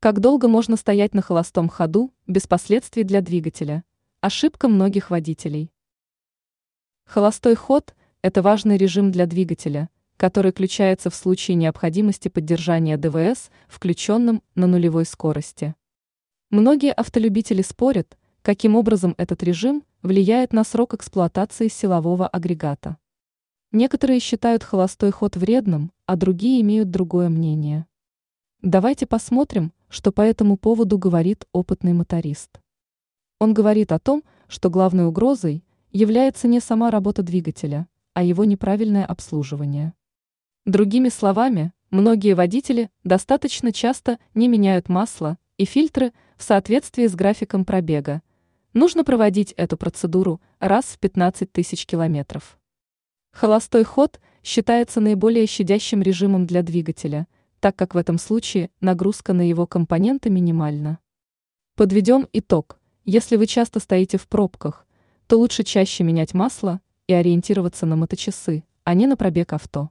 Как долго можно стоять на холостом ходу без последствий для двигателя? Ошибка многих водителей. Холостой ход – это важный режим для двигателя, который включается в случае необходимости поддержания ДВС включенным на нулевой скорости. Многие автолюбители спорят, каким образом этот режим влияет на срок эксплуатации силового агрегата. Некоторые считают холостой ход вредным, а другие имеют другое мнение. Давайте посмотрим, что по этому поводу говорит опытный моторист. Он говорит о том, что главной угрозой является не сама работа двигателя, а его неправильное обслуживание. Другими словами, многие водители достаточно часто не меняют масло и фильтры в соответствии с графиком пробега. Нужно проводить эту процедуру раз в 15 тысяч километров. Холостой ход считается наиболее щадящим режимом для двигателя – так как в этом случае нагрузка на его компоненты минимальна. Подведем итог. Если вы часто стоите в пробках, то лучше чаще менять масло и ориентироваться на моточасы, а не на пробег авто.